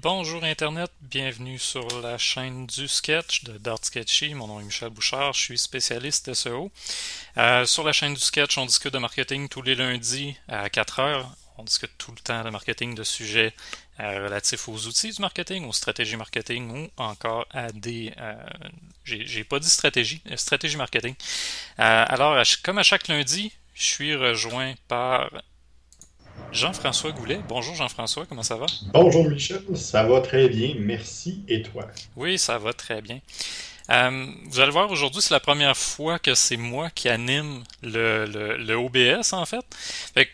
Bonjour Internet, bienvenue sur la chaîne du sketch de Dart Sketchy. Mon nom est Michel Bouchard, je suis spécialiste SEO. Euh, sur la chaîne du sketch, on discute de marketing tous les lundis à 4 heures. On discute tout le temps de marketing, de sujets euh, relatifs aux outils du marketing, aux stratégies marketing ou encore à des... Euh, j'ai pas dit stratégie, stratégie marketing. alors, comme à chaque lundi, je suis rejoint par Jean-François Goulet. Bonjour Jean-François, comment ça va? Bonjour Michel, ça va très bien, merci. Et toi? Oui, ça va très bien. Euh, vous allez voir, aujourd'hui, c'est la première fois que c'est moi qui anime le, le, OBS, en fait. Fait que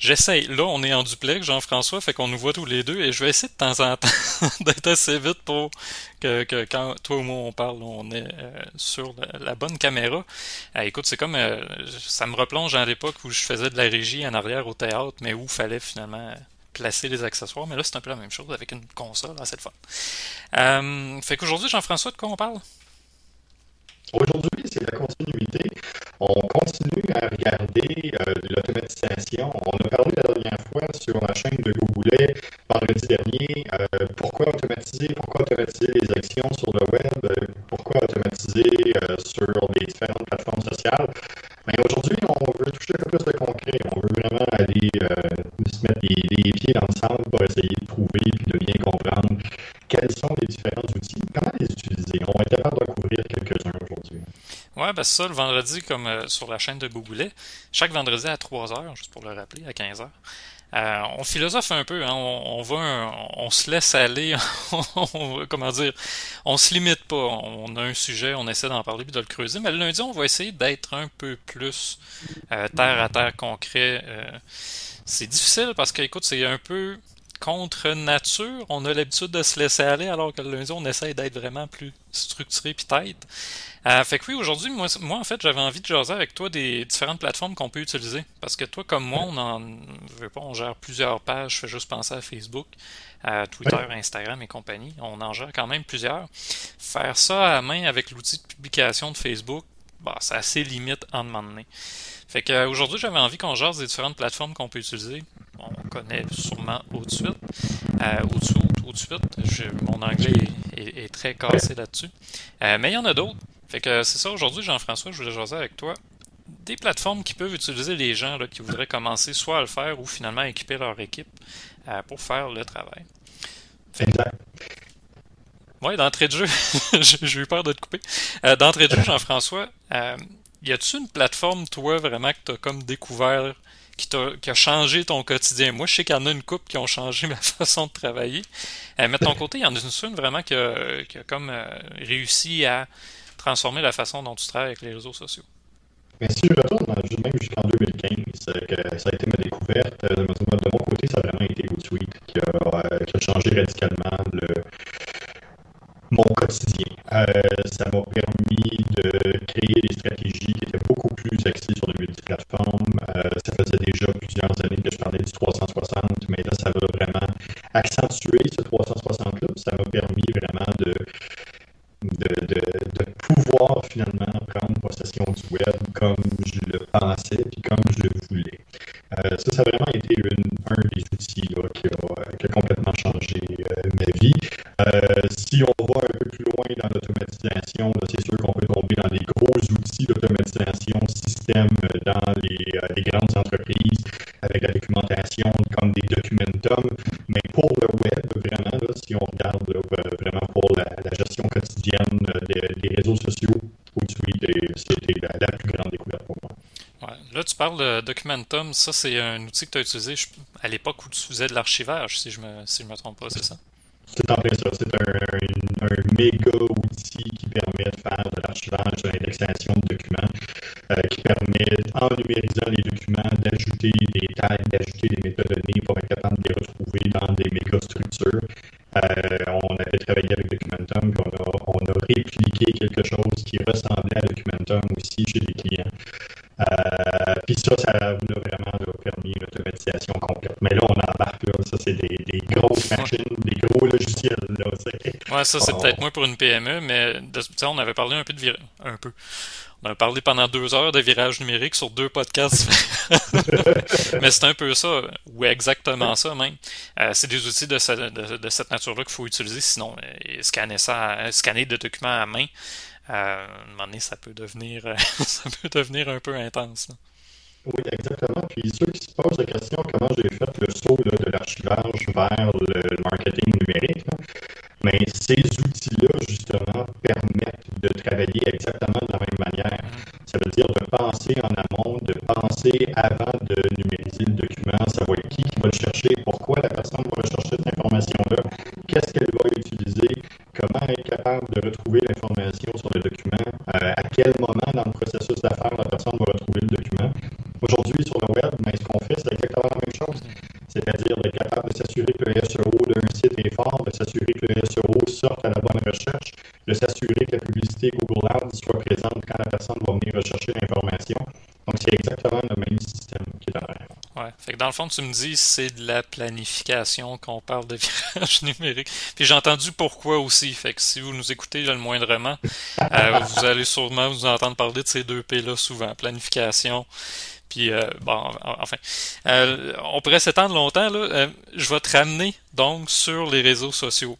J'essaye. Là, on est en duplex, Jean-François, fait qu'on nous voit tous les deux et je vais essayer de temps en temps d'être assez vite pour que, quand toi ou moi on parle, on est euh, sur la, bonne caméra. Euh, écoute, c'est comme euh, ça me replonge à l'époque où je faisais de la régie en arrière au théâtre, mais où fallait finalement placer les accessoires. Mais là, c'est un peu la même chose avec une console, assez le fun. fait qu'aujourd'hui, Jean-François, de quoi on parle? Aujourd'hui, c'est la continuité. On continue à regarder euh, l'automatisation. On a parlé la dernière fois sur la chaîne de Google vendredi dernier. Euh, pourquoi automatiser, pourquoi automatiser les actions sur le web, euh, pourquoi automatiser sur les différentes plateformes sociales. Mais aujourd'hui, on veut toucher un peu plus de concret. On veut vraiment aller se mettre les, pieds dans le sable pour essayer de trouver et de bien comprendre quels sont les différents outils, comment les utiliser. On être capable de couvrir quelques-uns aujourd'hui. Ouais, ben ça, le vendredi, comme euh, sur la chaîne de Google, chaque vendredi à 3h, juste pour le rappeler, à 15h. Euh, on philosophe un peu, hein, on, on se laisse aller, comment dire, on se limite pas. On a un sujet, on essaie d'en parler puis de le creuser, mais le lundi, on va essayer d'être un peu plus euh, terre à terre concret. c'est difficile parce que, écoute, c'est un peu contre nature. On a l'habitude de se laisser aller, alors que le lundi, on essaye d'être vraiment plus structuré puis tête. Euh, fait que oui, aujourd'hui, moi, moi, en fait, j'avais envie de jaser avec toi des différentes plateformes qu'on peut utiliser. Parce que toi, comme moi, on en veut pas, on gère plusieurs pages, je fais juste penser à Facebook, à Twitter, Instagram et compagnie. On en gère quand même plusieurs. Faire ça à main avec l'outil de publication de Facebook, bah, c'est assez limite en demander. Fait que aujourd'hui, j'avais envie qu'on jase des différentes plateformes qu'on peut utiliser on connaît sûrement au-dessus. Euh, au-dessous, au-dessus. Mon anglais est, très cassé là-dessus. Euh, mais il y en a d'autres. Fait que c'est ça aujourd'hui, Jean-François, je voulais jaser avec toi. Des plateformes qui peuvent utiliser les gens qui voudraient commencer soit à le faire ou finalement équiper leur équipe euh, pour faire le travail. Exact. Oui, d'entrée de jeu, j'ai eu peur de te couper. d'entrée de jeu, Jean-François, y a-tu une plateforme, toi, vraiment, que tu as comme découvert qui, a, changé ton quotidien? Moi, je sais qu'il y en a une couple qui ont changé ma façon de travailler. Euh, mais de ton côté, il y en a une vraiment qui a, comme euh, réussi à transformer la façon dont tu travailles avec les réseaux sociaux. Mais si je retourne même jusqu'en 2015, que ça a été ma découverte. Euh, de mon côté, ça a vraiment été Hootsuite qui a, qui a changé radicalement le, mon quotidien. Euh, ça m'a permis de créer des stratégies qui étaient beaucoup plus axées sur le multiplateforme. Euh, ça faisait déjà plusieurs années que je parlais du 360, mais là, ça va vraiment accentuer ce 360-là. Ça m'a permis vraiment de, finalement prendre possession du web comme je le pensais et comme je le voulais. Euh, ça, ça a vraiment été un des outils qui, a, complètement changé euh, ma vie. Euh, si on va un peu plus loin dans l'automatisation, c'est sûr qu'on peut tomber dans des gros outils d'automatisation système dans les, grandes entreprises avec la documentation comme des Documentum. Mais pour le web, vraiment, là, si on regarde vraiment pour la, gestion quotidienne des, réseaux sociaux, c'était la, la plus grande découverte pour moi. Ouais. Là, tu parles de Documentum. Ça, c'est un outil que tu as utilisé à l'époque où tu faisais de l'archivage, si je me, si je me trompe pas, c'est ça? C'est en plein ça. C'est un, un, méga outil qui permet de faire de l'archivage, de l'indexation de documents, euh, qui permet, en numérisant les documents, d'ajouter des tags, d'ajouter des métadonnées pour être capable de les retrouver dans des méga structures. Ouais, ça, c'est peut-être moins pour une PME, mais on avait parlé un peu de un peu. On a parlé pendant deux heures de virage numérique sur deux podcasts. Mais c'est un peu ça, ou exactement ça même. Euh, c'est des outils de, cette nature-là qu'il faut utiliser, sinon euh, scanner ça, scanner des documents à main, à un moment donné, ça peut devenir, ça peut devenir un peu intense. Oui, exactement. Puis ceux qui se posent la question comment j'ai fait le saut de l'archivage vers le marketing numérique, mais ces outils-là, justement, permettent de travailler exactement de la même manière. Ça veut dire de penser en amont, de penser avant de numériser le document, savoir qui, qui va le chercher, pourquoi la personne va chercher cette information-là, qu'est-ce qu'elle va utiliser, comment être capable de retrouver l'information sur le document, euh, à quel moment dans le processus d'affaires la personne va retrouver le document. Aujourd'hui, sur le web, mais ce qu'on fait, c'est exactement la même chose. C'est-à-dire d'être capable de s'assurer que le SEO d'un de s'assurer que le SEO sorte à la bonne recherche, de s'assurer que la publicité Google Ads soit présente quand la personne va venir rechercher l'information. Donc, c'est exactement le même système qui est en arrière. Ouais. Fait dans le fond, tu me dis c'est de la planification qu'on parle de virage numérique. Puis j'ai entendu pourquoi aussi. Fait si vous nous écoutez le moindrement, euh, vous allez sûrement vous entendre parler de ces deux P-là souvent. Planification puis, euh, bon, enfin, euh, on pourrait s'étendre longtemps. Là. Euh, je vais te ramener donc sur les réseaux sociaux.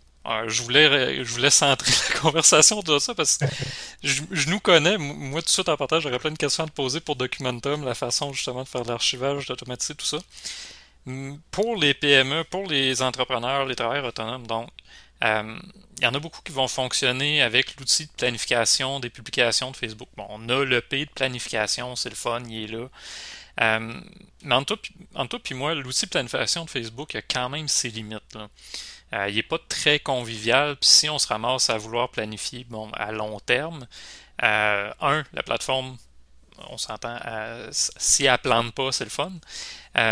je voulais, je voulais centrer la conversation de ça parce que je, nous connais. Moi, tout de suite en partage, j'aurais plein de questions à te poser pour Documentum, la façon justement de faire de l'archivage, d'automatiser tout ça. Pour les PME, pour les entrepreneurs, les travailleurs autonomes, donc, euh, il y en a beaucoup qui vont fonctionner avec l'outil de planification des publications de Facebook. Bon, on a le P de planification, c'est le fun, il est là. Euh, mais en tout et moi, l'outil de planification de Facebook a quand même ses limites. Euh, il n'est pas très convivial. Puis si on se ramasse à vouloir planifier bon, à long terme, un, la plateforme, on s'entend, si elle ne plante pas, c'est le fun.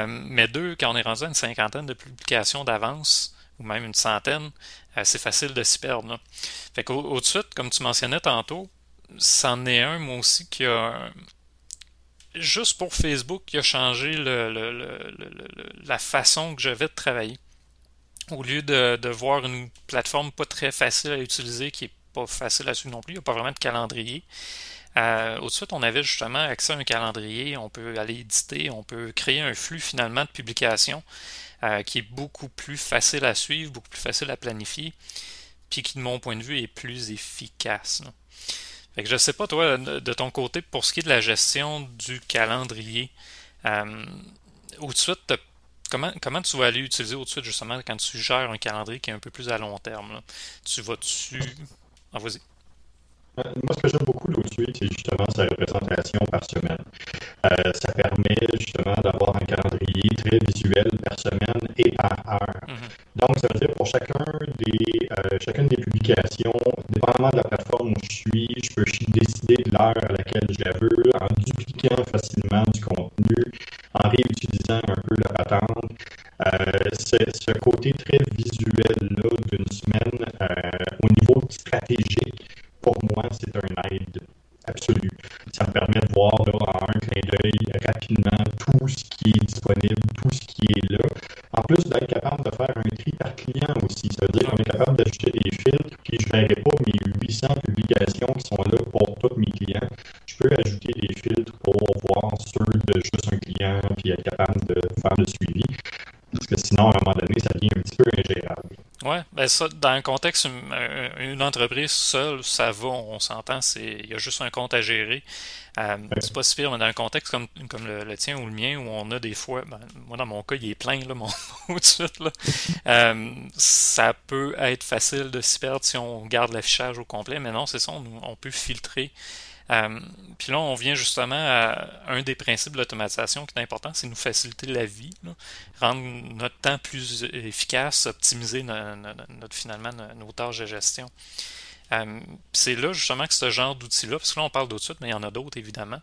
mais deux, quand on est rendu à une cinquantaine de publications d'avance, ou même une centaine, c'est facile de s'y perdre. Fait qu'au-dessus, comme tu mentionnais tantôt, c'en est un, moi aussi, qui a. Juste pour Facebook, qui a changé la façon que j'avais de travailler. Au lieu de, voir une plateforme pas très facile à utiliser, qui est pas facile à suivre non plus, il n'y a pas vraiment de calendrier. Euh, au-dessus, on avait justement accès à un calendrier, on peut aller éditer, on peut créer un flux finalement de publication. Euh, qui est beaucoup plus facile à suivre, beaucoup plus facile à planifier, puis qui, de mon point de vue, est plus efficace. Fait que je sais pas, toi, de ton côté, pour ce qui est de la gestion du calendrier, euh, au-dessus, comment, comment tu vas aller utiliser au-dessus, justement, quand tu gères un calendrier qui est un peu plus à long terme? Tu vas-tu. Ah, vas-y. Euh, moi, ce que j'aime beaucoup d'Outsuite, c'est justement sa représentation par semaine. Euh, ça permet justement d'avoir un calendrier très visuel par semaine et par heure. Mm-hmm. Donc, ça veut dire pour chacun des, euh, chacune des publications, dépendamment de la plateforme où je suis, je peux décider de l'heure à laquelle je la veux, en dupliquant facilement du contenu, en réutilisant un peu la patente. Euh, ce côté très visuel-là d'une semaine au niveau stratégique moi, c'est un aide absolu. Ça me permet de voir en un clin d'œil rapidement tout ce qui est disponible, tout ce qui est là. En plus d'être capable de faire un tri par client aussi. Ça veut dire qu'on est capable d'ajouter des filtres, puis je ne verrai pas mes 800 publications qui sont là pour tous mes clients. Je peux ajouter des filtres pour voir ceux de juste un client, puis être capable de faire le suivi. Parce que sinon, à un moment donné, ça devient un petit peu ingérable. Oui, ben ça, dans un contexte, une, entreprise seule, ça va, on s'entend, c'est il y a juste un compte à gérer. Euh, c'est pas si pire, mais dans un contexte comme, comme le, tien ou le mien, où on a des fois, ben, moi dans mon cas, il est plein, là, mon tout de suite, là. Euh, ça peut être facile de s'y perdre si on garde l'affichage au complet, mais non, c'est ça, on peut filtrer euh, puis là, on vient justement à un des principes de l'automatisation qui est important, c'est nous faciliter la vie, rendre notre temps plus efficace, optimiser notre, finalement nos tâches de gestion. Euh, c'est là justement que ce genre d'outil-là, parce que là on parle d'autres mais il y en a d'autres évidemment.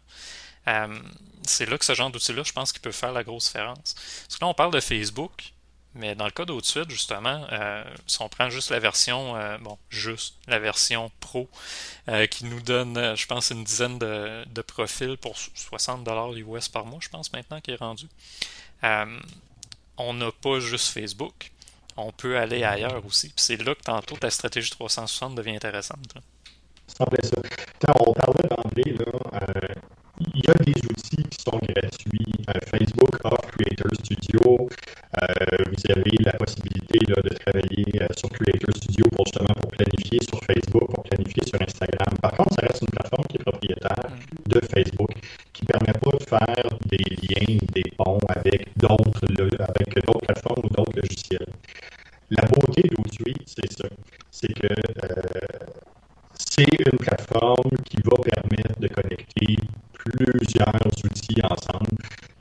Euh, c'est là que ce genre d'outil-là, je pense qu'il peut faire la grosse différence. Parce que là on parle de Facebook, mais dans le cas d'au-dessus, justement, euh, si on prend juste la version, euh, bon, juste la version pro, euh, qui nous donne, je pense, une dizaine de, profils pour 60$ US par mois, je pense maintenant qui est rendu. on n'a pas juste Facebook, on peut aller ailleurs aussi. c'est là que tantôt ta stratégie 360 devient intéressante. Ça ça. Quand on parlait d'emblée, il y a des outils qui sont gratuits. Facebook offre Creator Studio. Euh, vous avez la possibilité là, de travailler euh, sur Creator Studio pour justement pour planifier sur Facebook, pour planifier sur Instagram. Par contre, ça reste une plateforme qui est propriétaire de Facebook, qui ne permet pas de faire des liens, des ponts avec d'autres avec d'autres plateformes ou d'autres logiciels. La beauté d'Outsuite, c'est ça. C'est que c'est une plateforme qui va permettre de connecter plusieurs outils ensemble,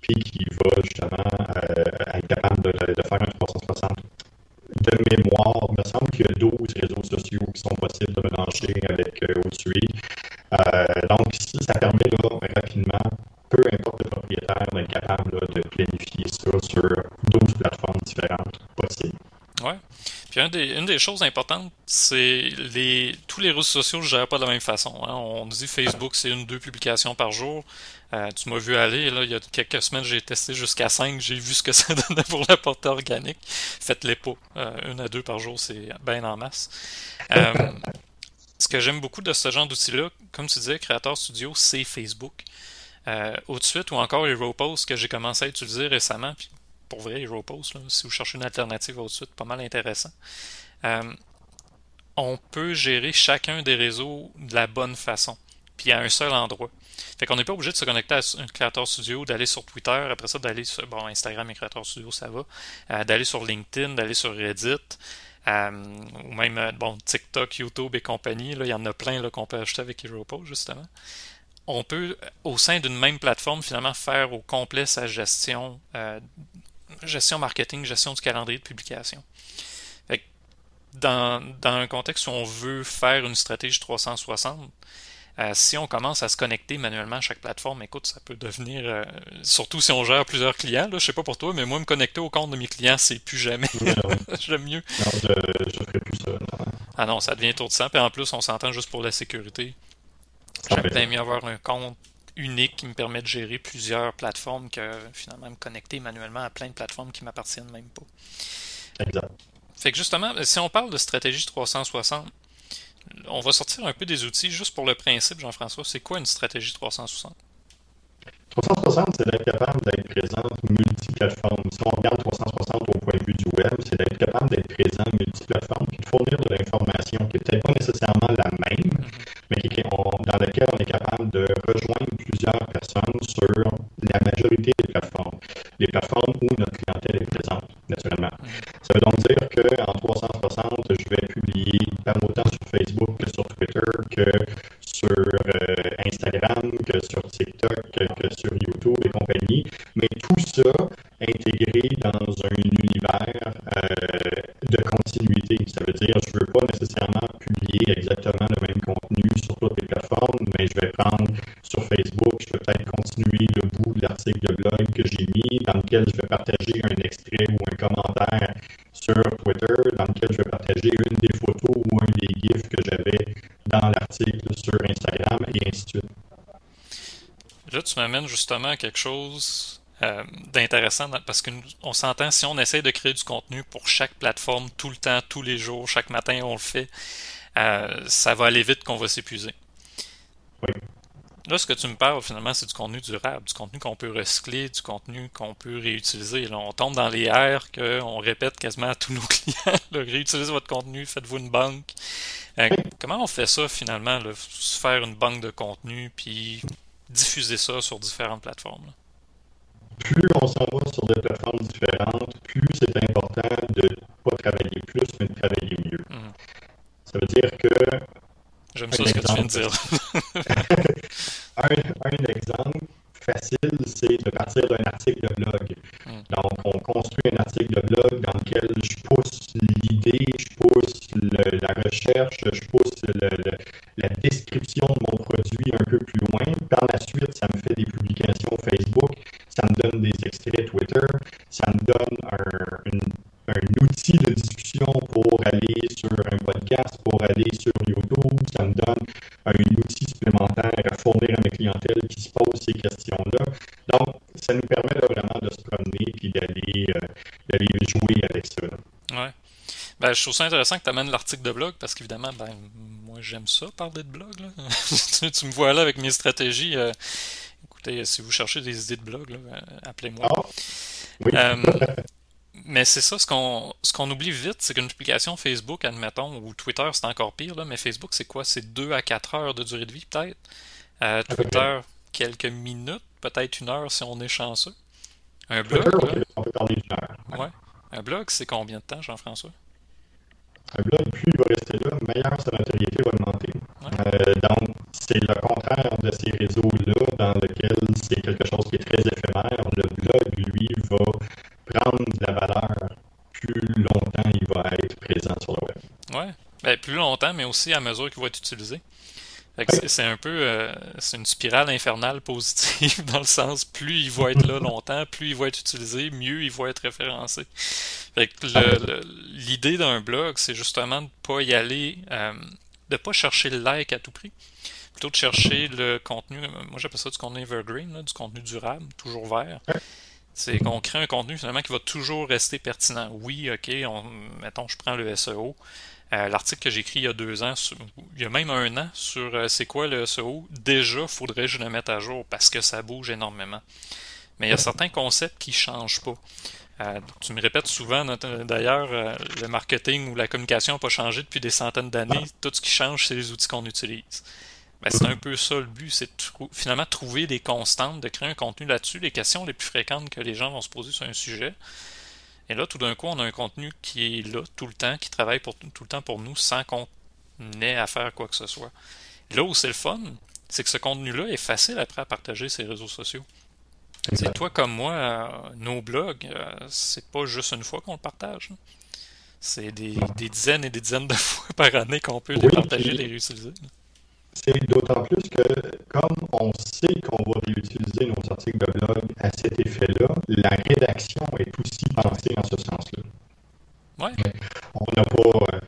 puis qui va justement euh, être capable de, faire un 360 de mémoire. Il me semble qu'il y a 12 réseaux sociaux qui sont possibles de mélanger avec euh, euh, donc, ça permet là, rapidement, peu importe le propriétaire, d'être capable de planifier ça sur 12 plateformes différentes possibles. Ouais. Puis une des choses importantes, c'est les tous les réseaux sociaux ne gèrent pas de la même façon. Hein. On dit Facebook, c'est une ou deux publications par jour. Euh, tu m'as vu aller, là, il y a quelques semaines, j'ai testé jusqu'à 5, j'ai vu ce que ça donnait pour la portée organique. Faites-les pas. Euh, une à deux par jour, c'est bien en masse. Euh, ce que j'aime beaucoup de ce genre d'outil-là, comme tu disais, Creator Studio, c'est Facebook. Au-dessus, ou encore HeroPost que j'ai commencé à utiliser récemment, puis pour vrai, HeroPost, là, si vous cherchez une alternative au-dessus, pas mal intéressant. Euh, on peut gérer chacun des réseaux de la bonne façon, puis à un seul endroit. Fait qu'on n'est pas obligé de se connecter à un Creator Studio, d'aller sur Twitter, après ça d'aller sur Instagram et Creator Studio, ça va, euh, d'aller sur LinkedIn, d'aller sur Reddit, euh, ou même TikTok, YouTube et compagnie. il y en a plein qu'on peut acheter avec HeroPost, justement on peut, au sein d'une même plateforme, finalement faire au complet sa gestion gestion marketing, gestion du calendrier de publication. Dans, un contexte où on veut faire une stratégie 360, euh, si on commence à se connecter manuellement à chaque plateforme, écoute, ça peut devenir, euh, surtout si on gère plusieurs clients, là, je sais pas pour toi, mais moi, me connecter au compte de mes clients, c'est plus jamais. J'aime mieux. Non, je, je plus ça. Ah non, ça devient sang, et en plus, on s'entend juste pour la sécurité. J'aime bien mieux avoir un compte unique qui me permet de gérer plusieurs plateformes que finalement me connecter manuellement à plein de plateformes qui m'appartiennent même pas. Exact. Fait que justement, si on parle de stratégie 360, on va sortir un peu des outils juste pour le principe, Jean-François. C'est quoi une stratégie 360? 360, c'est d'être capable d'être présent multiplateforme. Si on regarde 360 au point de vue du web, c'est d'être capable d'être présent multiplateforme et de fournir de l'information qui n'est peut-être pas nécessairement la même, mais qui, dans laquelle on est capable de rejoindre plusieurs personnes sur la majorité des plateformes. Les plateformes où notre clientèle est présente, naturellement. Ça veut donc dire qu'en 360, je vais publier autant sur Facebook que sur Twitter, que sur euh, Instagram, que sur TikTok, que, que sur YouTube et compagnie, mais tout ça intégré dans un univers euh, de continuité. Ça veut dire, je ne veux pas nécessairement publier exactement le même contenu sur toutes les plateformes, mais je vais prendre sur Facebook, je vais peut-être continuer le bout de l'article de blog que j'ai mis, dans lequel je vais partager un extrait ou un commentaire sur Twitter, dans lequel je vais partager une des photos ou un des GIFs que j'avais dans l'article sur Instagram, et ainsi de suite. Là, tu m'amènes justement à quelque chose euh, d'intéressant parce qu'on s'entend si on essaie de créer du contenu pour chaque plateforme tout le temps, tous les jours, chaque matin on le fait, euh, ça va aller vite qu'on va s'épuiser. Oui. Là, ce que tu me parles finalement, c'est du contenu durable, du contenu qu'on peut recycler, du contenu qu'on peut réutiliser. Là, on tombe dans les airs qu'on répète quasiment à tous nos clients. réutilisez votre contenu, faites-vous une banque. Euh, comment on fait ça finalement, là, faire une banque de contenu, puis diffuser ça sur différentes plateformes. Plus on s'en va sur des plateformes différentes, plus c'est important de ne pas travailler plus, mais de travailler mieux. Mhm. Ça veut dire que. J'aime ça ce que tu viens de dire. un, un exemple, facile, c'est de partir d'un article de blog. Hmm. Donc, on construit un article de blog dans lequel je pousse l'idée, je pousse la recherche, je pousse la description de mon produit un peu plus loin. Par la suite, ça me fait des publications Facebook, ça me donne des extraits Twitter, ça me donne un, outil de discussion pour aller sur un podcast, pour aller sur YouTube. Ça me donne un outil supplémentaire à fournir à mes clientèles qui se posent ces questions-là. Donc, ça nous permet vraiment de se promener et d'aller euh, jouer avec ça. Ouais. Ben, je trouve ça intéressant que tu amènes l'article de blog parce qu'évidemment, ben, moi j'aime ça parler de blog. tu, me vois là avec mes stratégies. Euh, écoutez, si vous cherchez des idées de blog, euh, appelez-moi. Ah, oui. Euh, mais c'est ça, ce qu'on ce qu'on oublie vite, c'est qu'une publication Facebook, admettons, ou Twitter, c'est encore pire, là, mais Facebook, c'est quoi? C'est 2 à 4 heures de durée de vie, peut-être? Euh, Twitter, quelques minutes, peut-être une heure si on est chanceux. Un blog, Twitter, on peut parler d'une heure. ouais. Un blog, c'est combien de temps, Jean-François? Un blog, plus il va rester là, meilleure sa notoriété va augmenter. Ouais. Euh, donc, c'est le contraire de ces réseaux-là dans lesquels c'est quelque chose qui est très éphémère. Le blog, lui, va prendre de la valeur plus longtemps il va être présent sur le web. Ouais. Ben, plus longtemps, mais aussi à mesure qu'il va être utilisé. C'est- un peu euh, c'est une spirale infernale positive dans le sens plus il va être là longtemps, plus il va être utilisé, mieux il va être référencé. Fait que le- le- l'idée d'un blog, c'est justement de pas y aller, euh, de pas chercher le like à tout prix, plutôt de chercher le contenu. Moi j'appelle ça du contenu evergreen, là, du contenu durable, toujours vert. C'est qu'on crée un contenu finalement qui va toujours rester pertinent. Oui, ok, on, mettons, je prends le SEO. Euh, L'article que j'ai écrit il y a deux ans, sur- il y a même un an, sur euh, c'est quoi le SEO, déjà, faudrait que je le mette à jour parce que ça bouge énormément. Mais il y a certains concepts qui changent pas. Euh, tu me répètes souvent, d'ailleurs, euh, le marketing ou la communication n'a pas changé depuis des centaines d'années. Tout ce qui change, c'est les outils qu'on utilise. Ben, c'est un peu ça le but, c'est de trou- finalement trouver des constantes, de créer un contenu là-dessus, les questions les plus fréquentes que les gens vont se poser sur un sujet. Et là, tout d'un coup, on a un contenu qui est là tout le temps, qui travaille pour, tout le temps pour nous sans qu'on ait à faire quoi que ce soit. Là où c'est le fun, c'est que ce contenu-là est facile après à partager sur les réseaux sociaux. C'est toi comme moi, euh, nos blogs, euh, c'est pas juste une fois qu'on le partage. C'est des, des dizaines et des dizaines de fois par année qu'on peut les partager, les réutiliser. C'est d'autant plus que, comme on sait qu'on va réutiliser nos articles de blog à cet effet-là, la rédaction est aussi pensée en ce sens-là. Ouais. On n'a pas, euh,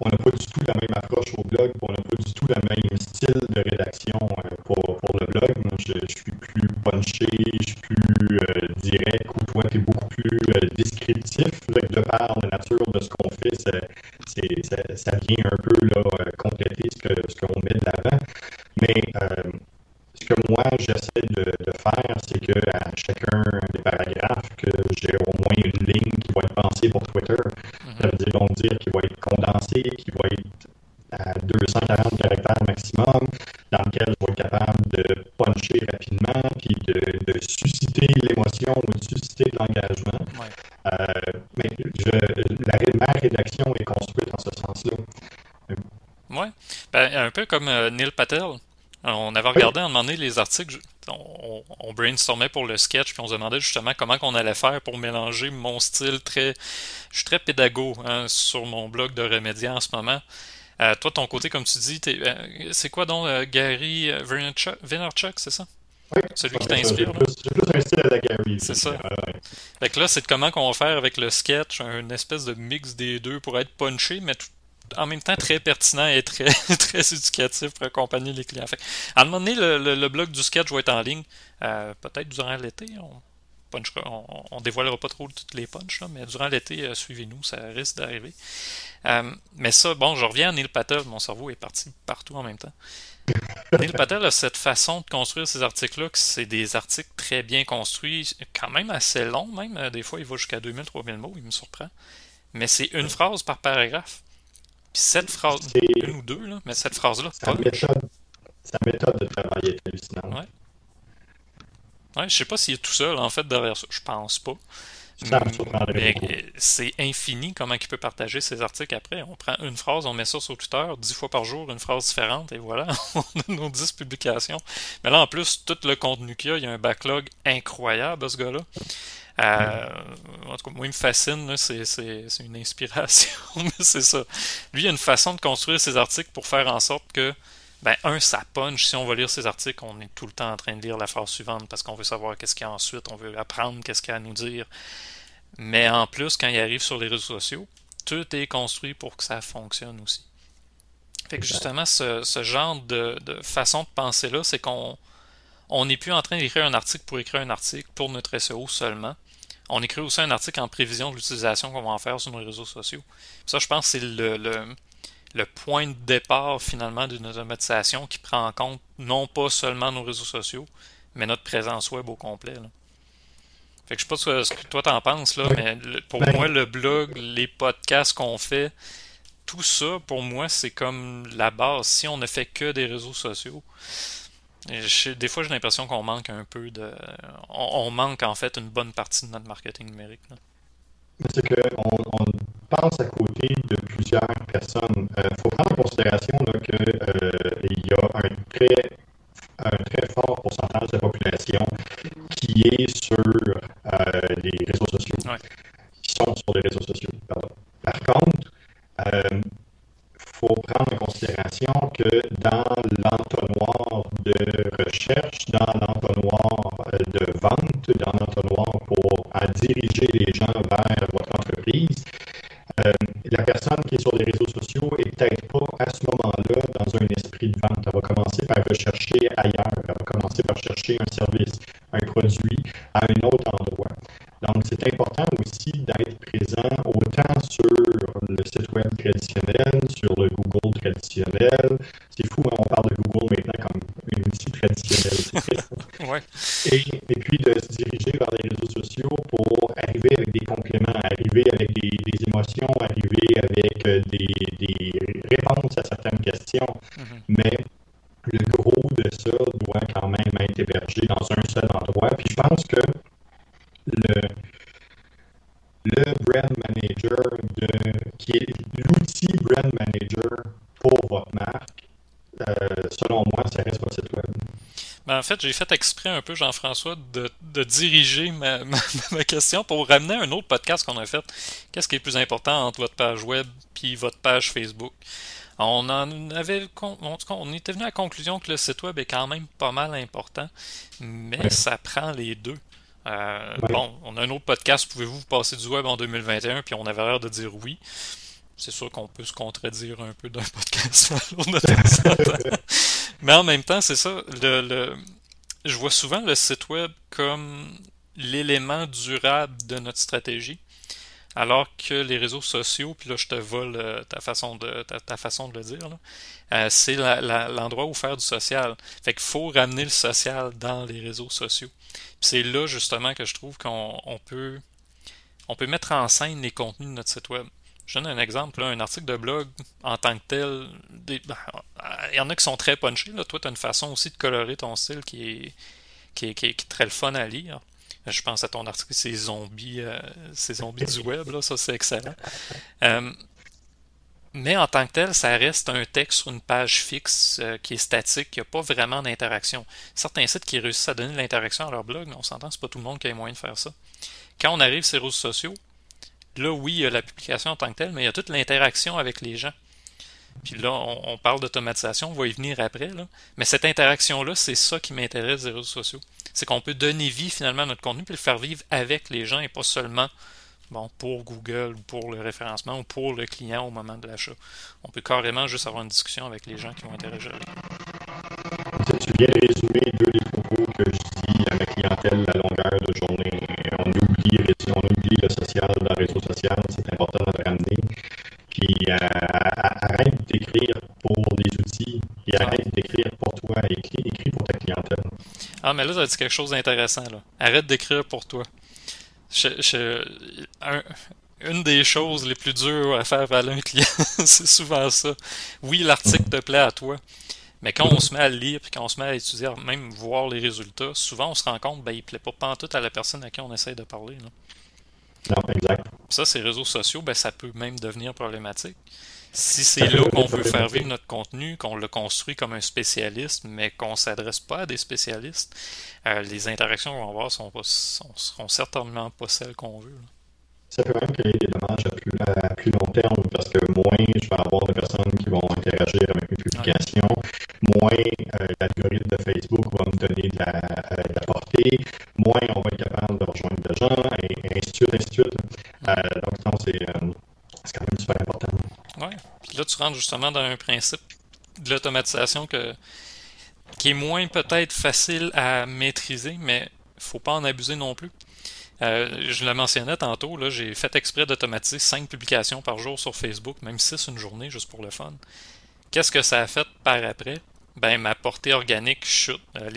on n'a pas du tout la même approche au blog, on n'a pas du tout le même style de rédaction euh, pour, le blog. Moi, je, suis plus punché, je suis plus euh, direct, ou toi, tu es beaucoup plus euh, descriptif. De par la nature de ce qu'on fait, ça, vient un peu euh, compléter ce que ce qu'on met de l'avant. Mais que moi j'essaie de, de faire, c'est que à chacun des paragraphes, que j'ai au moins une ligne qui va être pensée pour Twitter. Ça veut dire, donc dire qu'il va être condensé, qu'il va être à 240 caractères maximum, dans lequel je vais être capable de puncher rapidement, puis de, de susciter l'émotion ou de susciter de l'engagement. Ouais. Euh, mais je, la, ma rédaction est construite en ce sens-là. Ouais. Ben, un peu comme euh, Neil Patel. On avait regardé à un moment donné les articles, on, on brainstormait pour le sketch, puis on se demandait justement comment qu'on allait faire pour mélanger mon style très. Je suis très pédago hein, sur mon blog de Remédia en ce moment. Euh, toi, ton côté, comme tu dis, euh, c'est quoi donc euh, Gary Vaynerchuk, Vaynerchuk, c'est ça? Oui. Celui qui t'inspire, J'ai plus, un style à la Gary. C'est ça. Ouais. Fait que là, c'est comment qu'on va faire avec le sketch, une espèce de mix des deux pour être punché, mais tout- en même temps très pertinent et très, très éducatif pour accompagner les clients. Fait à un moment donné, le, le- blog du sketch va être en ligne, euh, peut-être durant l'été. On, punchera- on, dévoilera pas trop toutes les punches, là, mais durant l'été, euh, suivez-nous, ça risque d'arriver. Euh, mais ça, bon, je reviens à Neil Patel, mon cerveau est parti partout en même temps. Neil Patel a cette façon de construire ces articles-là, que c'est des articles très bien construits, quand même assez longs, même. Des fois, il va jusqu'à 2000-3000 mots, il me surprend. Mais c'est une phrase par paragraphe. Puis cette phrase, une ou deux, là, mais cette phrase-là, Sa méthode, sa méthode de travail est hallucinante. Ouais. Ouais, je sais pas s'il est tout seul, en fait, derrière ça. Je pense pas. C'est infini comment il peut partager ses articles après. On prend une phrase, on met ça sur Twitter, dix fois par jour, une phrase différente, et voilà, on a nos dix publications. Mais là, en plus, tout le contenu qu'il y a, il y a un backlog incroyable, ce gars-là. Euh, en tout cas, moi, il me fascine, c'est, une inspiration, mais c'est ça. Lui, il a une façon de construire ses articles pour faire en sorte que, ben, un, ça punch. Si on va lire ses articles, on est tout le temps en train de lire la phrase suivante parce qu'on veut savoir qu'est-ce qu'il y a ensuite, on veut apprendre qu'est-ce qu'il y a à nous dire. Mais en plus, quand il arrive sur les réseaux sociaux, tout est construit pour que ça fonctionne aussi. Fait que justement, ce, ce genre de, de façon de penser-là, c'est qu'on on n'est plus en train d'écrire un article pour écrire un article pour notre SEO seulement. On écrit aussi un article en prévision de l'utilisation qu'on va en faire sur nos réseaux sociaux. Ça, je pense, c'est le, le, le point de départ finalement d'une automatisation qui prend en compte non pas seulement nos réseaux sociaux, mais notre présence web au complet. Là. Fait que je sais pas ce que toi t'en penses, là, mais pour Ben- moi, le blog, les podcasts qu'on fait, tout ça, pour moi, c'est comme la base. Si on ne fait que des réseaux sociaux, je- des fois, j'ai l'impression qu'on manque un peu de. On, on manque en fait une bonne partie de notre marketing numérique. là. C'est qu'on on pense à côté de plusieurs personnes. Il faut prendre en considération qu'il y a un très, un très fort pourcentage de la population qui est sur euh, les réseaux sociaux, Ouais. qui sont sur les réseaux sociaux. pardon. Par contre, faut prendre en considération que dans l'entonnoir de recherche, dans l'entonnoir euh, de vente, dans l'entonnoir pour diriger les gens vers votre entreprise, euh, la personne qui est sur les réseaux sociaux est peut-être pas à ce moment-là dans un esprit de vente. Elle va commencer par rechercher ailleurs. Elle va commencer par chercher un service, un produit à un autre endroit. Donc, c'est important aussi d'être présent autant sur le site web traditionnel, sur le Google traditionnel. C'est fou, hein, on parle de Google maintenant comme un outil traditionnel. C'est triste. Ouais. Et, et puis de se diriger vers les réseaux sociaux pour arriver avec des compléments, arriver avec des, des émotions, arriver avec euh, des, des réponses à certaines questions. Mhm. Mais le gros de ça doit quand même être hébergé dans un seul endroit. Puis je pense que le, le brand manager, de, qui est l'outil brand manager pour votre marque, euh, selon moi, ça reste votre site web. Ben, en fait, j'ai fait exprès un peu, Jean-François, de, de diriger ma, ma, ma question pour ramener un autre podcast qu'on a fait. Qu'est-ce qui est plus important entre votre page web puis votre page Facebook? On en avait, en tout cas, on était venu à la conclusion que le site web est quand même pas mal important, mais Ouais. ça prend les deux. Euh, Ouais. Bon, on a un autre podcast, pouvez-vous vous passer du web en 2021, puis on avait l'air de dire oui. C'est sûr qu'on peut se contredire un peu d'un podcast à l'autre de temps en temps. Mais en même temps, c'est ça. Le, le- je vois souvent le site web comme l'élément durable de notre stratégie. Alors que les réseaux sociaux, puis là je te vole euh, ta façon de ta, façon de le dire, euh, c'est l'endroit où faire du social. Fait qu'il faut ramener le social dans les réseaux sociaux. C'est là justement que je trouve qu'on on peut on peut mettre en scène les contenus de notre site web. Je donne un exemple, là, un article de blog en tant que tel. des- ben, Il y en a qui sont très punchés. Là. Toi, tu as une façon aussi de colorer ton style qui est, qui est, qui est- qui est très le fun à lire. Je pense à ton article, c'est zombies, euh, ces zombies du web, là, ça c'est excellent. Euh, mais en tant que tel, ça reste un texte sur une page fixe euh, qui est statique, qui n'a pas vraiment d'interaction. Certains sites qui réussissent à donner de l'interaction à leur blog, on s'entend, c'est pas tout le monde qui a les moyens de faire ça. Quand on arrive sur les réseaux sociaux, là oui, il y a la publication en tant que telle, mais il y a toute l'interaction avec les gens. Puis là, on, parle d'automatisation, on va y venir après, là. mais cette interaction-là, c'est ça qui m'intéresse des réseaux sociaux. C'est qu'on peut donner vie finalement à notre contenu puis le faire vivre avec les gens et pas seulement bon, pour Google ou pour le référencement ou pour le client au moment de l'achat. On peut carrément juste avoir une discussion avec les gens qui vont interagir. Tu viens de résumer deux des propos que je dis à ma clientèle à longueur de journée? Oublie, on oublie le social dans le réseau social, c'est important de ramener. Puis euh, arrête d'écrire pour les outils et arrête d'écrire pour toi, écris, écris pour ta clientèle. Ah, mais là, ça dit quelque chose d'intéressant. là. Arrête d'écrire pour toi. Un- une des choses les plus dures à faire à un client, c'est souvent ça. Oui, l'article te plaît à toi, mais quand on se met à lire puis quand on se met à étudier, même voir les résultats, souvent on se rend compte ben il plaît pas pantoute à la personne à qui on essaie de parler. là. Non, exact. Ça, ces réseaux sociaux, ben, ça peut même devenir problématique. Si c'est là qu'on veut faire vivre notre contenu, qu'on le construit comme un spécialiste, mais qu'on s'adresse pas à des spécialistes, euh, les interactions qu'on va avoir sont sont- seront certainement pas celles qu'on veut. là. Ça peut même créer des dommages à plus, à plus long terme parce que moins je vais avoir de personnes qui vont interagir avec mes publications, moins euh, l'algorithme de Facebook va me donner de la, euh, de la portée, moins on va être capable de rejoindre des gens, et ainsi de suite, ainsi de suite. Euh, donc, non, c'est euh, c'est quand même super important. Ouais. Puis là, tu rentres justement dans un principe de l'automatisation que, qui est moins peut-être facile à maîtriser, mais faut pas en abuser non plus. Euh, je le mentionnais tantôt, là, j'ai fait exprès d'automatiser 5 publications par jour sur Facebook, même 6 une journée, juste pour le fun. Qu'est-ce que ça a fait par après? ben ma portée organique chute. Euh,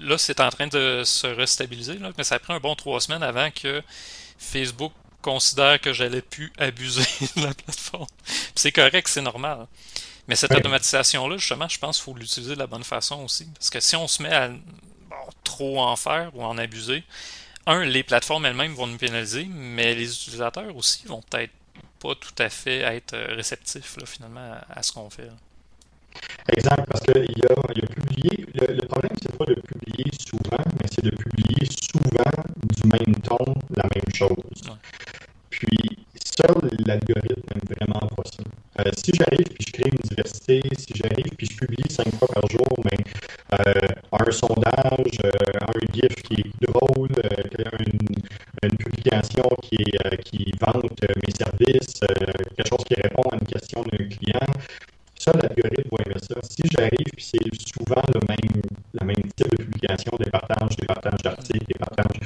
là, c'est en train de se restabiliser, là, mais ça a pris un bon trois semaines avant que Facebook considère que j'allais plus abuser de la plateforme. C'est correct, c'est normal. Mais cette automatisation-là, justement, je pense qu'il faut l'utiliser de la bonne façon aussi. Parce que si on se met à trop en faire ou en abuser, un, les plateformes elles-mêmes vont nous pénaliser, mais les utilisateurs aussi vont peut-être pas tout à fait être réceptifs là, finalement à, ce qu'on fait. Exact, parce qu'il a, il a publié, le, le problème, c'est pas de publier souvent, mais c'est de publier souvent du même ton la même chose. Puis, seul l'algorithme n'aime vraiment pas ça. Euh, si j'arrive puis je crée une diversité, si j'arrive puis je publie cinq fois par jour, mais euh, un sondage, euh, un GIF qui est drôle, une, une, publication qui, est, qui vante mes services, quelque chose qui répond à une question d'un client, ça, l'algorithme va aimer ça. Si j'arrive, puis c'est souvent le même, le même type de publication, des partages, des partages d'articles, des partages,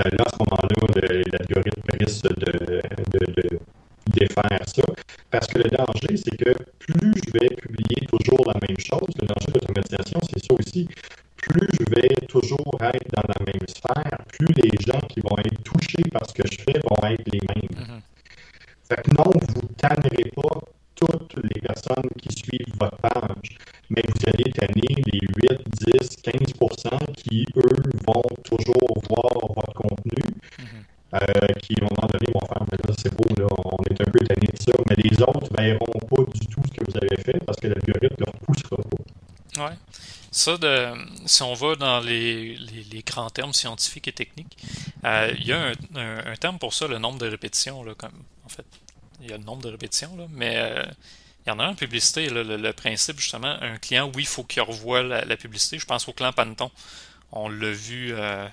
euh, là, à ce moment-là, l'algorithme risque de, de, de, défaire ça. Parce que le danger, c'est que plus je vais publier toujours la même chose, le danger de l'automatisation, c'est ça aussi. Plus je vais toujours être dans la même sphère, plus les gens qui vont être touchés par ce que je fais vont être les mêmes. Mm-hmm. Fait que non, vous ne tannerez pas toutes les personnes qui suivent votre page, mais vous allez tanner les 8, 10, 15 qui, eux, vont toujours voir votre contenu, mm-hmm. euh, qui, à un moment donné, vont faire, mais là, c'est beau, là, on est un peu tanné de ça, mais les autres ne verront pas du tout ce que vous avez fait parce que l'algorithme ne leur poussera pas. Ouais. Ça, de, si on va dans les, les, grands termes scientifiques et techniques, euh, il y a un, un, terme pour ça, le nombre de répétitions, là, comme, en fait, il y a le nombre de répétitions, là, mais euh, il y en a un publicité, le, principe justement, un client, oui, il faut qu'il revoie la, publicité. Je pense au clan Panton. On l'a vu. Euh,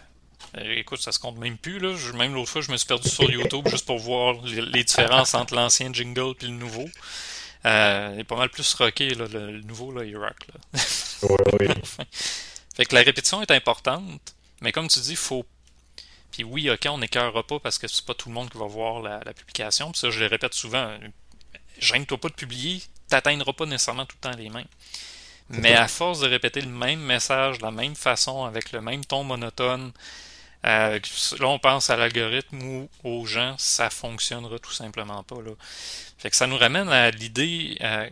écoute, ça se compte même plus. Là. même l'autre fois, je me suis perdu sur YouTube juste pour voir les, différences entre l'ancien jingle et le nouveau. Euh, il est pas mal plus rocké, le, nouveau, là, Irak. Là. Oui, fait que la répétition est importante, mais comme tu dis, il faut puis oui, ok, on n'écœurera pas parce que c'est pas tout le monde qui va voir la, publication. Puis ça, je le répète souvent, gêne-toi pas de publier, t'atteindras pas nécessairement tout le temps les mêmes. Mais à force de répéter le même message de la même façon, avec le même ton monotone, euh, là on pense à l'algorithme ou aux gens, ça fonctionnera tout simplement pas. Là. Fait que ça nous ramène à l'idée euh,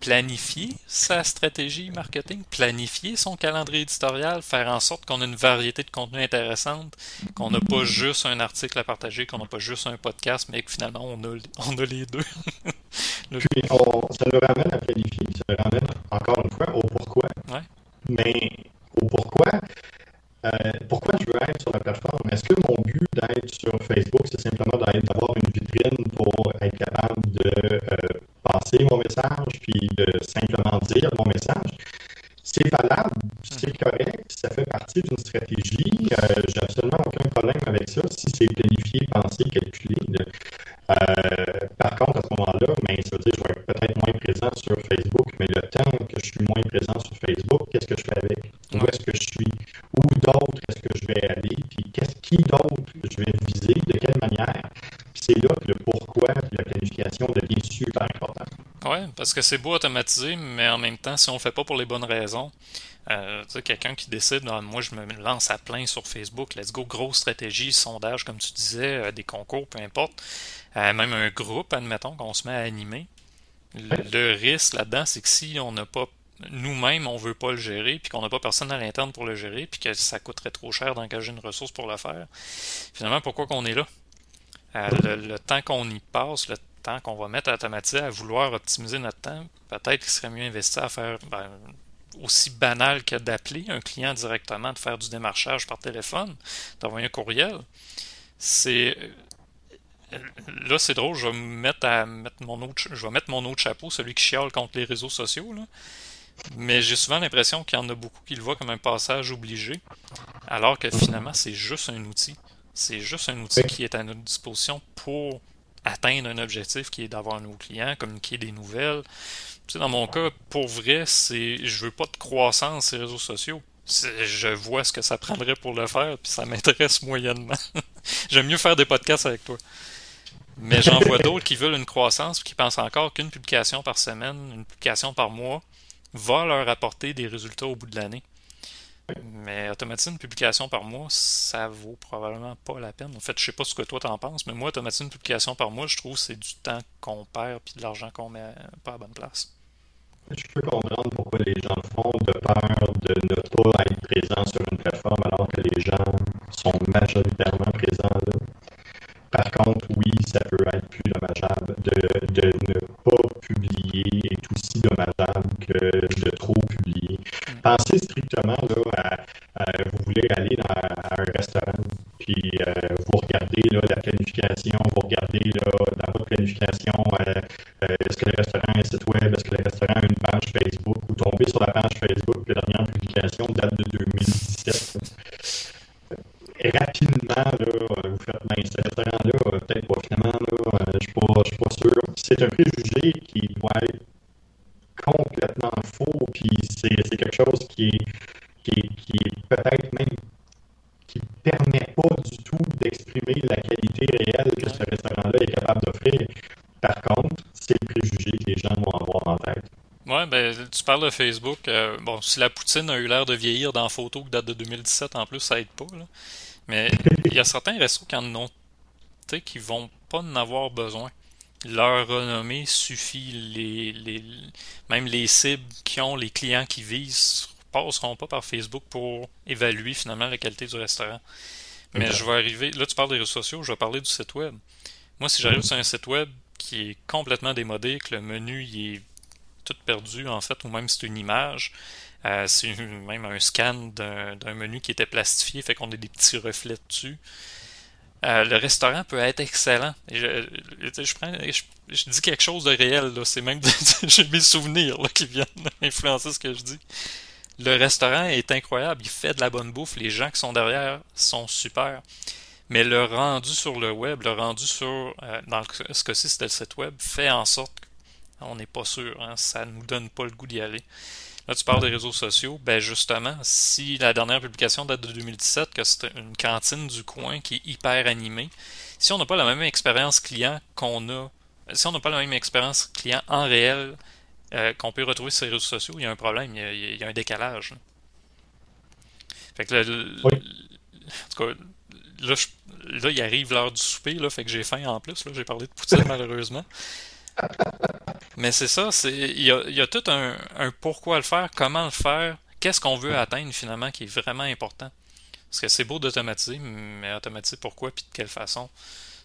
planifier sa stratégie marketing, planifier son calendrier éditorial, faire en sorte qu'on a une variété de contenus intéressante, qu'on n'a pas juste un article à partager, qu'on n'a pas juste un podcast, mais que finalement on a, on a les deux. Puis ça nous ramène à planifier, ça nous ramène encore une fois au pourquoi. Mais au pourquoi, euh, pourquoi je veux être sur la plateforme? Est-ce que mon but d'être sur Facebook, c'est simplement d'avoir une vitrine pour être capable de euh, passer mon message, puis de simplement dire mon message? C'est valable, c'est correct, ça fait partie d'une stratégie. Euh, J'ai absolument aucun problème avec ça si c'est planifié, pensé, calculé. Euh, par contre, à ce moment-là, ben, ça veut dire que je vais être peut-être moins présent sur Facebook, mais le temps que je suis moins présent sur Facebook, qu'est-ce que je fais avec? Où est-ce que je suis? Où d'autres est-ce que je vais aller? Puis qu'est-ce qui d'autre je vais viser? De quelle manière? c'est là que le pourquoi de la planification devient super important. Oui, parce que c'est beau automatiser, mais en même temps, si on ne le fait pas pour les bonnes raisons, euh, tu sais, quelqu'un qui décide, ah, moi je me lance à plein sur Facebook, let's go, grosse stratégie, sondage, comme tu disais, euh, des concours, peu importe, euh, même un groupe, admettons, qu'on se met à animer. Le, risque là-dedans, c'est que si on n'a pas nous-mêmes, on veut pas le gérer, puis qu'on n'a pas personne à l'interne pour le gérer, puis que ça coûterait trop cher d'engager une ressource pour le faire, finalement, pourquoi qu'on est là? le, temps qu'on y passe, le temps qu'on va mettre à automatiser, à vouloir optimiser notre temps, peut-être qu'il serait mieux investi à faire ben, aussi banal que d'appeler un client directement, de faire du démarchage par téléphone, d'envoyer un courriel. C'est là c'est drôle, je vais mettre à mettre mon autre je vais mettre mon autre chapeau, celui qui chiale contre les réseaux sociaux Mais j'ai souvent l'impression qu'il y en a beaucoup qui le voient comme un passage obligé, alors que finalement c'est juste un outil. C'est juste un outil qui est à notre disposition pour atteindre un objectif qui est d'avoir un nouveau client, communiquer des nouvelles, dans mon cas, pour vrai, c'est je veux pas de croissance les réseaux sociaux. Je vois ce que ça prendrait pour le faire, puis ça m'intéresse moyennement. J'aime mieux faire des podcasts avec toi. Mais j'en vois d'autres qui veulent une croissance, qui pensent encore qu'une publication par semaine, une publication par mois, va leur apporter des résultats au bout de l'année. Mais automatiser une publication par mois, ça vaut probablement pas la peine. En fait, je sais pas ce que toi t'en penses, mais moi, automatiser une publication par mois, je trouve que c'est du temps qu'on perd puis de l'argent qu'on met pas à bonne place. Je peux comprendre pourquoi les gens le font, de peur de ne pas être présent sur une plateforme alors que les gens sont majoritairement présents là. Par contre, oui, ça peut être plus dommageable de, ne pas publier est aussi dommageable que de trop publier. Pensez strictement là, à, vous voulez aller dans, à un restaurant, puis euh, vous regardez la planification, vous regardez dans votre planification euh, euh, est-ce que le restaurant a un site web, est-ce que le restaurant a une page Facebook, vous tombez sur la page Facebook, la dernière publication date de 2017 rapidement, là, euh, vous faites, ben, ce restaurant-là, euh, peut-être pas finalement, là, euh, je suis pas, suis pas sûr. C'est un préjugé qui doit être complètement faux, puis c'est quelque chose qui est, qui est, qui est peut-être même qui permet pas du tout d'exprimer la qualité réelle que ce restaurant-là est capable d'offrir. Par contre, c'est le préjugé que les gens vont avoir en tête. Ouais, ben, tu parles de Facebook. bon, si la poutine a eu l'air de vieillir dans photo qui date de 2017 en plus, ça aide pas. Là. Mais il y a certains restos qui en ont, qui vont pas en avoir besoin. Leur renommée suffit. Les, les, même les cibles qui ont, les clients qui visent, passeront pas par Facebook pour évaluer finalement la qualité du restaurant. Mais je vais arriver. Là, tu parles des réseaux sociaux, je vais parler du site web. Moi, si j'arrive sur un site web qui est complètement démodé, que le menu il est tout perdu en fait, ou même c'est une image, euh, c'est même un scan d'un menu qui était plastifié, fait qu'on a des petits reflets dessus. Euh, le restaurant peut être excellent. je, je, dis quelque chose de réel, c'est même j'ai mes souvenirs qui viennent influencer ce que je dis. Le restaurant est incroyable, il fait de la bonne bouffe, les gens qui sont derrière sont super. Mais le rendu sur le web, le rendu sur, euh, dans ce cas-ci c'était le site web, fait en sorte qu'on n'est pas sûr, hein, ça nous donne pas le goût d'y aller. Là, tu parles des réseaux sociaux. Ben justement, si la dernière publication date de 2017, que c'est une cantine du coin qui est hyper animée, si on n'a pas la même expérience client qu'on a, si on n'a pas la même expérience client en réel euh, qu'on peut retrouver sur les réseaux sociaux, il y a un problème, il y a, un décalage. Fait que là, en tout cas, là, il arrive l'heure du souper, là, fait que j'ai faim en plus. Là, j'ai parlé de poutine malheureusement. Mais c'est ça, c'est il y a, tout un, pourquoi le faire, comment le faire, qu'est-ce qu'on veut atteindre finalement qui est vraiment important. Parce que c'est beau d'automatiser, mais automatiser pourquoi puis de quelle façon,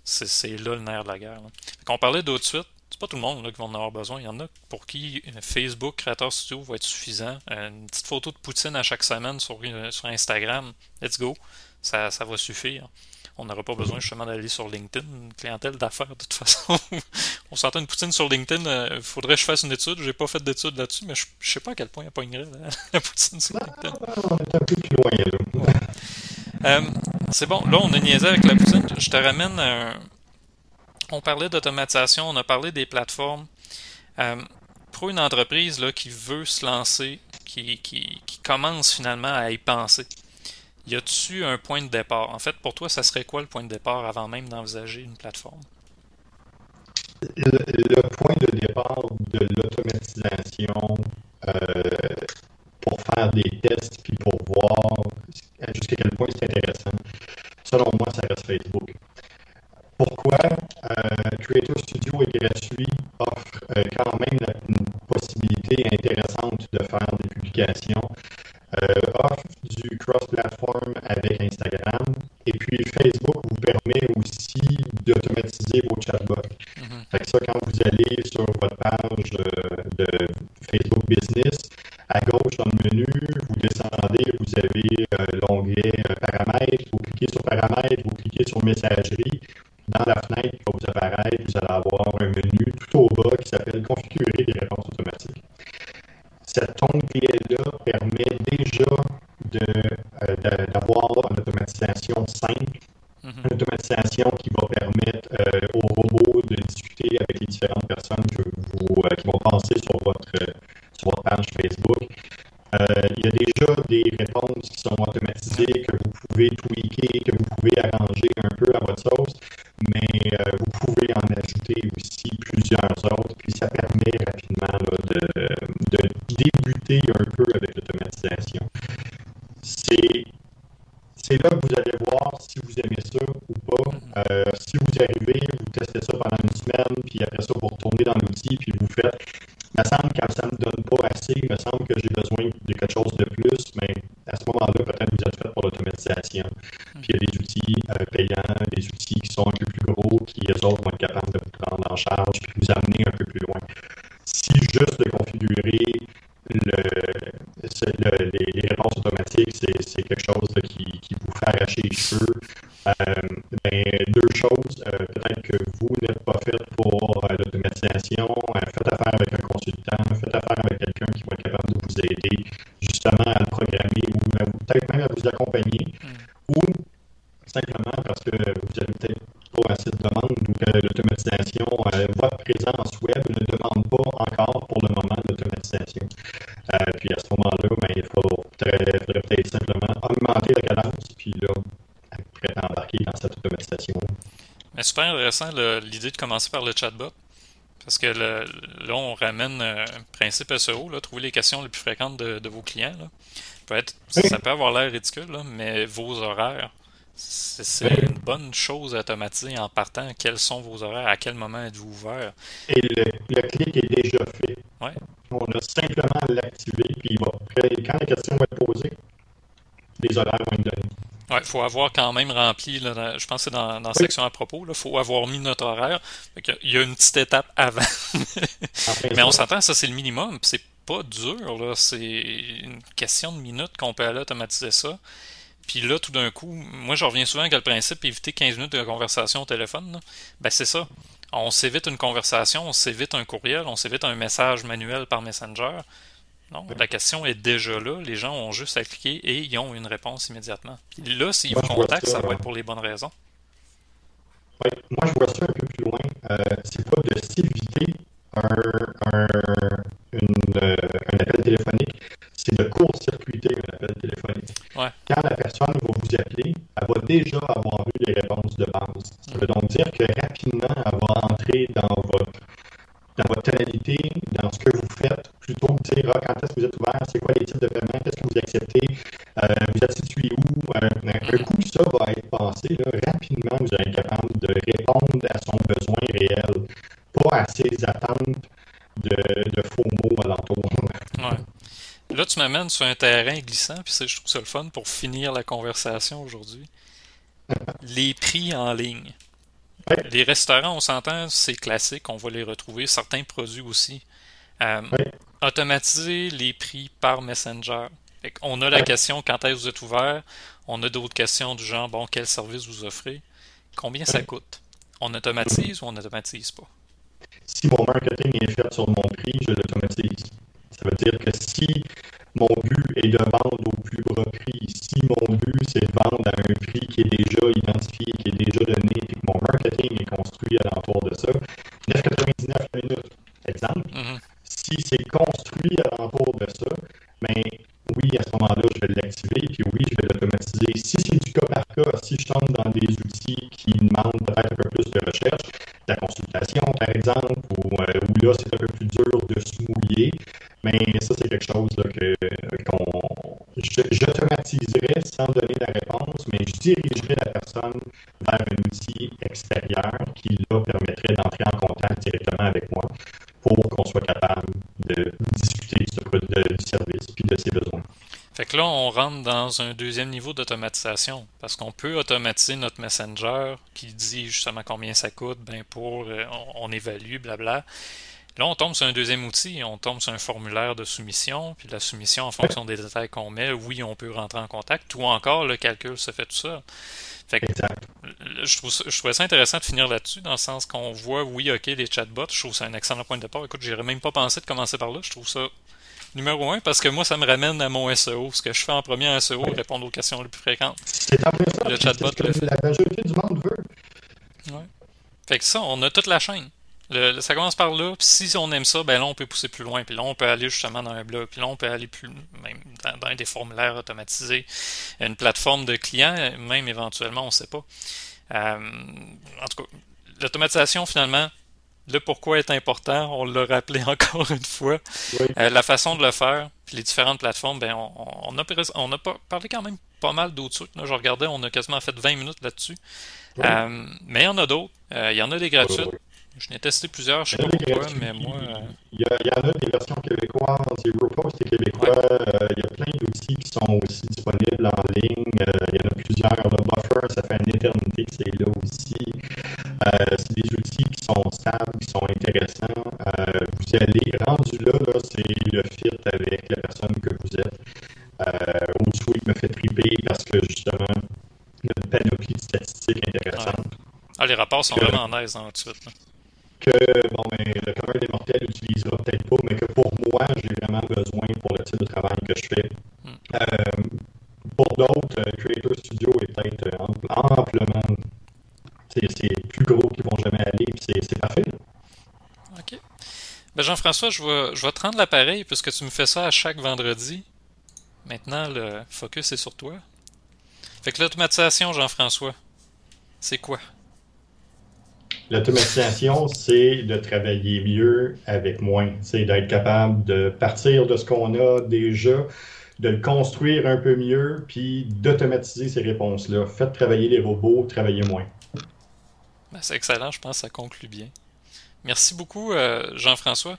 c'est là le nerf de la guerre. On parlait d'autres suites, c'est pas tout le monde là, qui va en avoir besoin. Il y en a pour qui Facebook Creator Studio va être suffisant. Une petite photo de Poutine à chaque semaine sur, sur Instagram, let's go, ça, ça va suffire on n'aura pas besoin justement d'aller sur LinkedIn, une clientèle d'affaires de toute façon. on s'entend une poutine sur LinkedIn, il euh, faudrait que je fasse une étude, j'ai pas fait d'étude là-dessus, mais je, ne sais pas à quel point il n'y a pas une la, la poutine sur LinkedIn. on est un peu plus loin là. Euh, c'est bon, là on a niaisé avec la poutine, je te ramène un... On parlait d'automatisation, on a parlé des plateformes. Euh, pour une entreprise là, qui veut se lancer, qui, qui, qui commence finalement à y penser, y a-tu un point de départ? En fait, pour toi, ça serait quoi le point de départ avant même d'envisager une plateforme? Le, point de départ de l'automatisation euh, pour faire des tests puis pour voir jusqu'à quel point c'est intéressant, selon moi, ça reste Facebook. Pourquoi? Euh, Creator Studio est gratuit, offre euh, quand même une possibilité intéressante de faire des publications offre du cross-platform avec Instagram. Et puis Facebook vous permet aussi d'automatiser vos chatbots. Mm Fait que ça, quand vous allez sur votre page de Facebook Business, à gauche dans le menu, vous descendez, vous avez euh, l'onglet euh, paramètres, vous cliquez sur paramètres, vous cliquez sur messagerie. Dans la fenêtre qui va vous apparaître, vous allez avoir un menu tout au bas qui s'appelle Configurer des réponses automatiques cet onglet-là permet déjà euh, d'avoir une automatisation simple, mhm. une automatisation qui va permettre euh, au robot de discuter avec les différentes personnes que vous, euh, qui vont passer sur votre, sur votre page Facebook. il y a déjà des réponses qui sont automatisées, que vous pouvez tweaker, que vous pouvez arranger un peu à votre sauce, mais vous pouvez en ajouter aussi plusieurs autres, puis ça permet rapidement de, de débuter discuter un peu avec l'automatisation. C'est c'est là que vous allez voir si vous aimez ça ou pas. Euh, si vous y arrivez, vous testez ça pendant une semaine, puis après ça, vous retournez dans l'outil, puis vous faites. Il me semble que ça ne me donne pas assez, il me semble que j'ai besoin de quelque chose de plus, mais à ce moment-là, peut-être vous êtes fait pour l'automatisation. Puis il y a des outils euh, payants, des outils qui sont un peu plus gros, qui eux autres vont être capables de vous prendre en charge, puis vous amener un peu plus loin. Si juste de configurer le, les, réponses automatiques, c'est quelque chose qui, qui, vous fait arracher les cheveux. Euh, ben, deux choses, euh, peut-être que vous n'êtes pas fait pour euh, l'automatisation, faites affaire avec un consultant, faites affaire avec quelqu'un qui va être capable de vous aider justement à le programmer ou peut-être même à vous accompagner, mm. ou simplement parce que vous avez peut-être pas assez de demandes ou que l'automatisation, votre présence web ne demande pas encore pour le moment l'automatisation. Euh, puis à ce moment-là, ben, il faudrait, peut-être simplement augmenter la cadence, puis là, après embarquer dans cette automatisation. Mais super intéressant l'idée de commencer par le chatbot. Parce que là, on ramène euh, principe SEO, là, trouver les questions les plus fréquentes de, vos clients. Là. Peut être, Ça peut avoir l'air ridicule, là, mais vos horaires, c'est une bonne chose à automatiser en partant. Quels sont vos horaires? À quel moment êtes-vous ouvert? Et le, le, clic est déjà fait. Ouais. On a simplement à l'activer, puis va, quand la question va être posée, les horaires vont être donnés. Ouais, il faut avoir quand même rempli, là, je pense que c'est dans, dans la section à propos, il faut avoir mis notre horaire. Il y a une petite étape avant. Mais on s'entend, ça c'est le minimum, c'est pas dur, c'est une question de minutes qu'on peut aller automatiser ça. Puis là, tout d'un coup, moi je reviens souvent avec le principe éviter 15 minutes de conversation au téléphone. Ben c'est ça on s'évite une conversation, on s'évite un courriel, on s'évite un message manuel par Messenger. Non, la question est déjà là. Les gens ont juste à cliquer et ils ont une réponse immédiatement. Là, s'ils vous contactent, ça, va être pour les bonnes raisons. Oui, moi je vois ça un peu plus loin. Euh, c'est pas de s'éviter un, un, euh, un appel téléphonique, c'est de court-circuiter un appel téléphonique. Quand la personne va vous appeler, elle va déjà avoir eu les réponses de base. Ça veut donc dire que rapidement, elle va entrer dans votre dans votre tonalité, dans ce que vous faites, plutôt que de dire ah, quand est-ce que vous êtes ouvert, c'est quoi les types de paiement, qu'est-ce que vous acceptez, euh, vous êtes situé où? Euh, un coup, ça va être passé. Là, rapidement, vous allez être capable de répondre à son besoin réel, pas à ses attentes de, de faux mots. Là, tu m'amènes sur un terrain glissant, puis je trouve ça le fun pour finir la conversation aujourd'hui. Les prix en ligne. Les restaurants, on s'entend, c'est classique, on va les retrouver. Certains produits aussi. Euh, automatiser les prix par Messenger. on a la question quand est-ce que vous êtes ouvert? On a d'autres questions du genre bon, quel service vous offrez? Combien ça coûte? On automatise ou on n'automatise pas? Si mon marketing est fait sur mon prix, je l'automatise. Ça veut dire que si mon but est de vendre au plus bas prix, si mon but c'est de vendre à un prix qui est déjà identifié, qui est déjà donné, et que mon marketing est construit alentour de ça, 9,99 la minute, exemple. Mm-hmm. Si c'est construit alentour de ça, ben, oui, à ce moment-là, je vais l'activer, puis oui, je vais l'automatiser. Si c'est du cas par cas, si je tombe dans des outils qui demandent peut-être un peu plus de recherche, la consultation, par exemple, ou euh, où là, c'est un peu plus dur de se mouiller, mais ça, c'est quelque chose que qu'on j'automatiserai sans donner la réponse, mais je dirigerai la personne vers un outil extérieur qui là permettrait d'entrer en contact directement avec moi pour qu'on soit capable de discuter du service puis de ses besoins. Fait que là, on rentre dans un deuxième niveau d'automatisation parce qu'on peut automatiser notre messenger qui dit justement combien ça coûte, ben pour euh, on, on évalue, blabla. Là, on tombe sur un deuxième outil, on tombe sur un formulaire de soumission, puis la soumission, en fonction des détails qu'on met, oui, on peut rentrer en contact, ou encore le calcul se fait tout ça. Fait que, je, trouve je trouvais ça intéressant de finir là-dessus, dans le sens qu'on voit, oui, ok, les chatbots, je trouve ça un excellent point de départ. Écoute, j'aurais même pas pensé de commencer par là, je trouve ça numéro un, parce que moi, ça me ramène à mon SEO. Ce que je fais en premier en SEO, répondre aux questions les plus fréquentes. C'est le chatbot. La majorité du monde veut. Ouais. Fait que ça, on a toute la chaîne ça commence par là, puis si on aime ça, ben là on peut pousser plus loin, puis là on peut aller justement dans un blog, puis là on peut aller plus même dans, des formulaires automatisés, une plateforme de clients, même éventuellement, on ne sait pas. Euh, en tout cas, l'automatisation finalement, le pourquoi est important, on l'a rappelé encore une fois. Euh, la façon de le faire, puis les différentes plateformes, ben on, a, on a parlé quand même pas mal d'autres trucs. Là. Je regardais, on a quasiment fait 20 minutes là-dessus. Euh, mais il y en a d'autres. Euh, il y en a des gratuites. Je n'ai testé plusieurs, je sais pas pourquoi, mais moi. Il y, en a des versions québécoises, Europost est québécois. il y a plein d'outils qui sont aussi disponibles en ligne. il y en a plusieurs. Le Buffer, ça fait une éternité que c'est là aussi. c'est des outils qui sont stables, qui sont intéressants. vous allez, rendu là, là c'est le fit avec la personne que vous êtes. Euh, il me fait triper parce que justement, il y a une panoplie de statistiques intéressantes. Ah, les rapports sont vraiment en aise en tout de suite. Que bon, mais le commun des mortels n'utilisera peut-être pas, mais que pour moi, j'ai vraiment besoin pour le type de travail que je fais. Hmm. Euh, pour d'autres, euh, Creator Studio est peut-être amplement. C'est plus gros qu'ils vont jamais aller, puis c'est parfait. OK. Ben Jean-François, je vais, je vais te rendre l'appareil puisque tu me fais ça à chaque vendredi. Maintenant, le focus est sur toi. Fait que l'automatisation, Jean-François, c'est quoi? L'automatisation, c'est de travailler mieux avec moins. C'est d'être capable de partir de ce qu'on a déjà, de le construire un peu mieux, puis d'automatiser ces réponses-là. Faites travailler les robots, travailler moins. Ben, c'est excellent, je pense que ça conclut bien. Merci beaucoup, euh, Jean-François.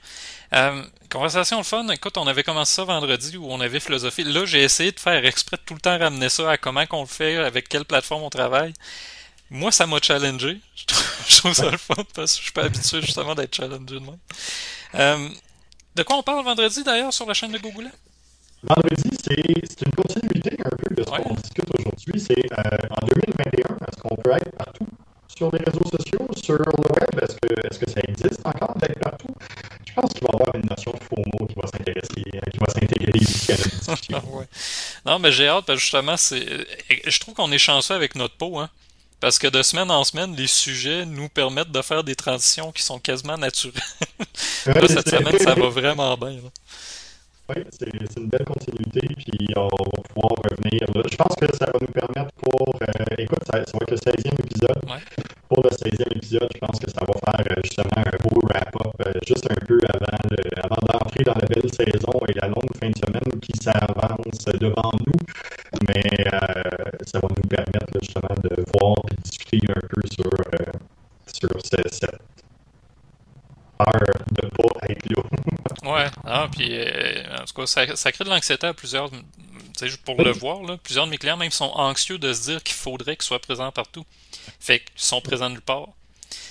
Euh, conversation fun. Écoute, on avait commencé ça vendredi où on avait philosophie. Là, j'ai essayé de faire exprès de tout le temps ramener ça à comment qu'on le fait, avec quelle plateforme on travaille. Moi, ça m'a challengé. Je trouve, ça le fun parce que je suis pas habitué justement d'être challengé de moi. Euh, de quoi on parle vendredi d'ailleurs sur la chaîne de Google? Vendredi, c'est une continuité un peu de ce qu'on discute aujourd'hui. C'est en 2021, est-ce qu'on peut être partout sur les réseaux sociaux, sur le web? Est-ce que, est que ça existe encore d'être partout? Je pense qu'il va y avoir une notion de FOMO qui va s'intéresser, euh, qui va s'intégrer ici à la discussion. Non, mais j'ai hâte, parce que justement, c'est, je trouve qu'on est chanceux avec notre peau, hein. Parce que de semaine en semaine, les sujets nous permettent de faire des transitions qui sont quasiment naturelles. là, cette semaine, ça va vraiment bien. Oui, c'est une belle continuité, puis on va pouvoir revenir là. Je pense que ça va nous permettre pour. Euh, écoute, ça, va être le 16e épisode. Pour le 16e épisode, je pense que ça va faire euh, justement un beau wrap-up, euh, juste un peu avant, avant d'entrer dans la belle saison et la longue fin de semaine qui s'avance devant nous. Mais ça va nous permettre justement de voir et discuter un peu sur, sur cette heure de pas être là. Ouais, ah, puis euh, en tout cas, ça, ça crée de l'anxiété à plusieurs. Pour le voir, là, plusieurs de mes clients même sont anxieux de se dire qu'il faudrait qu'ils soient présents partout. Fait qu'ils sont présents nulle part.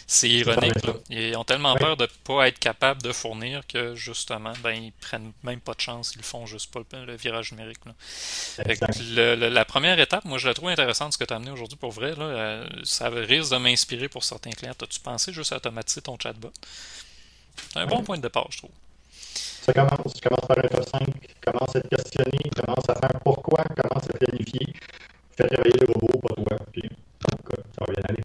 C'est ironique, là. Ils ont tellement peur de ne pas être capables de fournir que justement, ben, ils prennent même pas de chance, ils font juste pas le, virage numérique. Là. la première étape, moi je la trouve intéressante ce que tu as amené aujourd'hui pour vrai. Là, euh, ça risque de m'inspirer pour certains clients. As-tu pensé juste à automatiser ton chatbot? C'est un bon point de départ, je trouve ça commence. Tu commences par un top 5, commence à te questionner, commence à faire pourquoi, commence à planifier, fais travailler le robot, pas toi, puis ça va bien aller.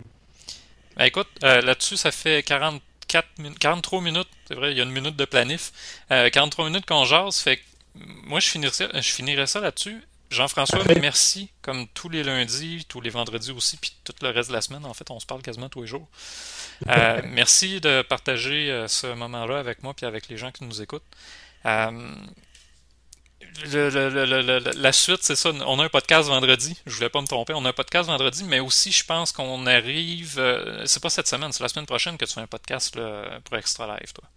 Ben écoute, euh, là-dessus, ça fait 44 43 minutes, c'est vrai, il y a une minute de planif. 43 euh, minutes qu'on jase, fait que moi, je finirais je finirais ça là-dessus. Jean-François, merci, comme tous les lundis, tous les vendredis aussi, puis tout le reste de la semaine. En fait, on se parle quasiment tous les jours. Euh, merci de partager euh, ce moment-là avec moi puis avec les gens qui nous écoutent. Euh, la suite, c'est ça. On a un podcast vendredi. Je voulais pas me tromper. On a un podcast vendredi, mais aussi, je pense qu'on arrive. c'est pas cette semaine, c'est la semaine prochaine que tu fais un podcast pour Extra Live, toi.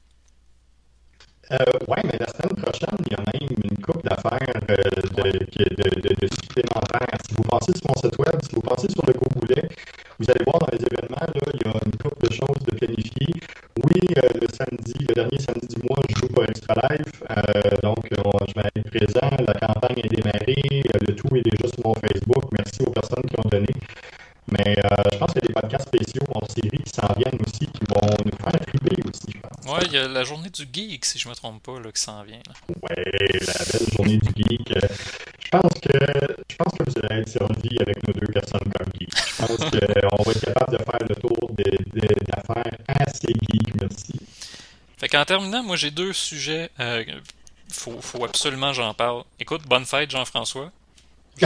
Euh, oui, mais la semaine prochaine, il y a même une coupe d'affaires euh, de, supplémentaires. Si vous passez sur mon site web, si vous passez sur le Gogoulet, vous allez voir dans les événements, il y a une coupe de choses de planifier. Oui, euh, le samedi, le dernier samedi du mois, je joue pas Extra euh, donc je vais être présent. La campagne est démarrée, le tout est déjà sur mon Facebook. Merci aux personnes qui ont donné. Mais euh, je pense qu'il y a des podcasts spéciaux en série qui s'en viennent aussi, qui vont nous faire triper aussi, je pense. Ouais, il y a la journée du geek, si je me trompe pas, là, qui s'en vient. Là. Ouais, la belle journée du geek. Euh, je pense que je pense que vous allez être servi avec nos deux personnes comme geek. Je pense qu'on euh, va être capable de faire le tour d'affaires assez geek, merci. Fait qu'en terminant, moi j'ai deux sujets. Euh, faut, faut absolument j'en parle. Écoute, bonne fête Jean-François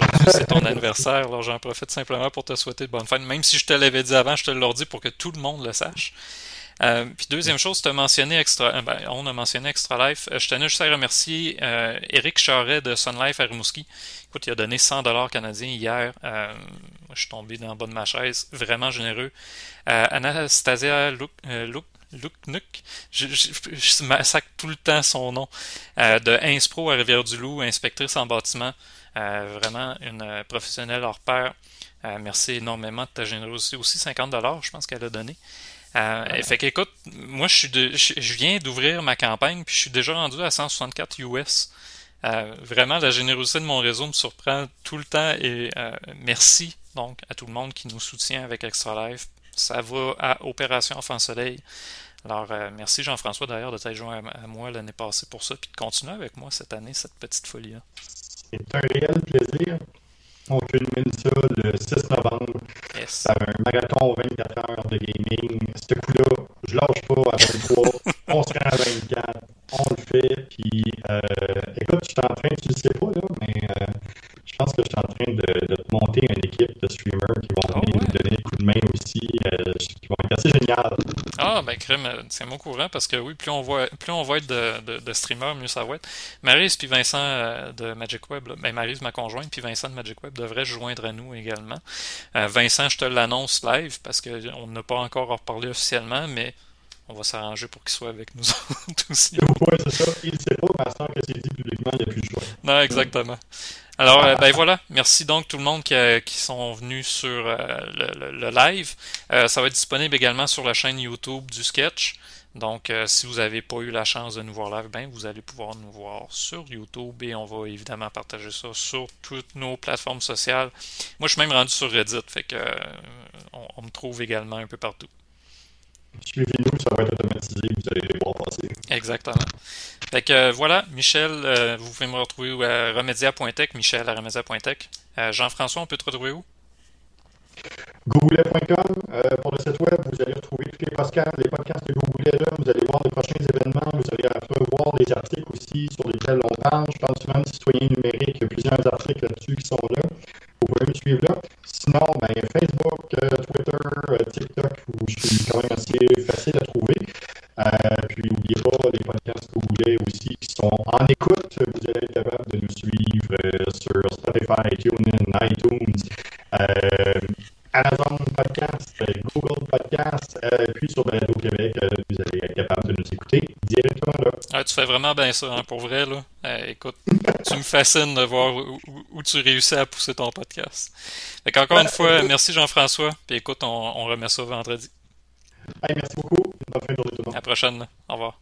c'est ton anniversaire, alors j'en profite simplement pour te souhaiter de bonne fête. Même si je te l'avais dit avant, je te le dit pour que tout le monde le sache. Euh, puis deuxième chose, tu as mentionné Extra, euh, ben, on a mentionné Extra Life. Euh, je tenais juste à remercier euh, Eric Charret de Sun Life à Rimouski. Écoute, il a donné 100 dollars canadiens hier. Euh, je suis tombé dans le bas de ma chaise. Vraiment généreux. Euh, Anastasia Luk, Luknuk, je, je, je, sac tout le temps son nom, euh, de Inspro à Rivière-du-Loup, inspectrice en bâtiment. Euh, vraiment une professionnelle hors pair. Euh, merci énormément de ta générosité aussi. 50 dollars, je pense qu'elle a donné. Euh, fait qu'écoute, moi je suis de, je, viens d'ouvrir ma campagne puis je suis déjà rendu à 164 US. Euh, vraiment, la générosité de mon réseau me surprend tout le temps et euh, merci donc à tout le monde qui nous soutient avec Extra Life. Ça va à Opération Enfant Soleil. Alors, euh, merci Jean-François d'ailleurs de t'être joint à, à moi l'année passée pour ça, puis de continuer avec moi cette année, cette petite folie-là. C'est un réel plaisir. On culmine ça le 6 novembre. Yes. Un marathon 24 heures de gaming. Ce coup-là, je lâche pas à 23. on se rend à 24. On le fait. Puis, euh, écoute, je suis en train, tu le sais pas, là, mais euh, je pense que je suis en train de, de te monter une équipe de streamers qui vont Oh, venir ouais? nous donner un coup de main aussi, euh, qui vont être assez géniales. Ah, ben crème, euh, c'est mon courant parce que oui, plus on va, plus on va être de, de, de streamers, mieux ça va être. Maryse puis Vincent euh, de Magic Web, là, ben Maryse ma conjointe puis Vincent de Magic Web devraient se joindre à nous également. Euh, Vincent, je te l'annonce live parce que on n'a pas encore reparlé officiellement, mais on va s'arranger pour qu'il soit avec nous autres aussi. Ouais, c'est ça. Il ne sait pas, mais à ce que c'est dit publiquement, il n'y a plus le choix. Non, exactement. Alors, euh, ben voilà. Merci donc tout le monde qui, qui sont venus sur euh, le, live. Euh, ça va être disponible également sur la chaîne YouTube du Sketch. Donc, euh, si vous n'avez pas eu la chance de nous voir live, ben vous allez pouvoir nous voir sur YouTube et on va évidemment partager ça sur toutes nos plateformes sociales. Moi, je suis même rendu sur Reddit, fait que euh, on me trouve également un peu partout. Suivez-nous, ça va être automatisé, vous allez les voir passer. Exactement. Fait que euh, voilà, Michel, euh, vous pouvez me retrouver à remedia.tech, Michel à remedia.tech. Euh, Jean-François, on peut te retrouver où? Googlet.com, pour le site web, vous allez retrouver tous les podcasts, les podcasts de Googlet là, vous allez voir les prochains événements, vous allez revoir les articles aussi sur lesquels on parle. Je pense même citoyen numérique, il y a plusieurs articles là-dessus qui sont là. Vous pouvez me suivre là. Sinon, ben, Facebook, euh, Twitter, euh, TikTok, où je suis quand même assez facile à trouver. Euh, puis n'oubliez pas les podcasts Googlet aussi qui sont en écoute. Vous allez être capable de nous suivre sur Spotify, TuneIn, iTunes. Amazon Podcast, euh, Google Podcast, euh, puis sur Balado Québec, euh, vous allez être capable de nous écouter directement là. Ah, tu fais vraiment bien ça, hein, pour vrai, là. Euh, écoute, tu me fascines de voir où, tu réussis à pousser ton podcast. Fait qu'encore une fois, merci Jean-François. Puis écoute, on, on remet ça vendredi. Hey, merci beaucoup. Une bonne fin de journée tout le monde. À la prochaine. Au revoir.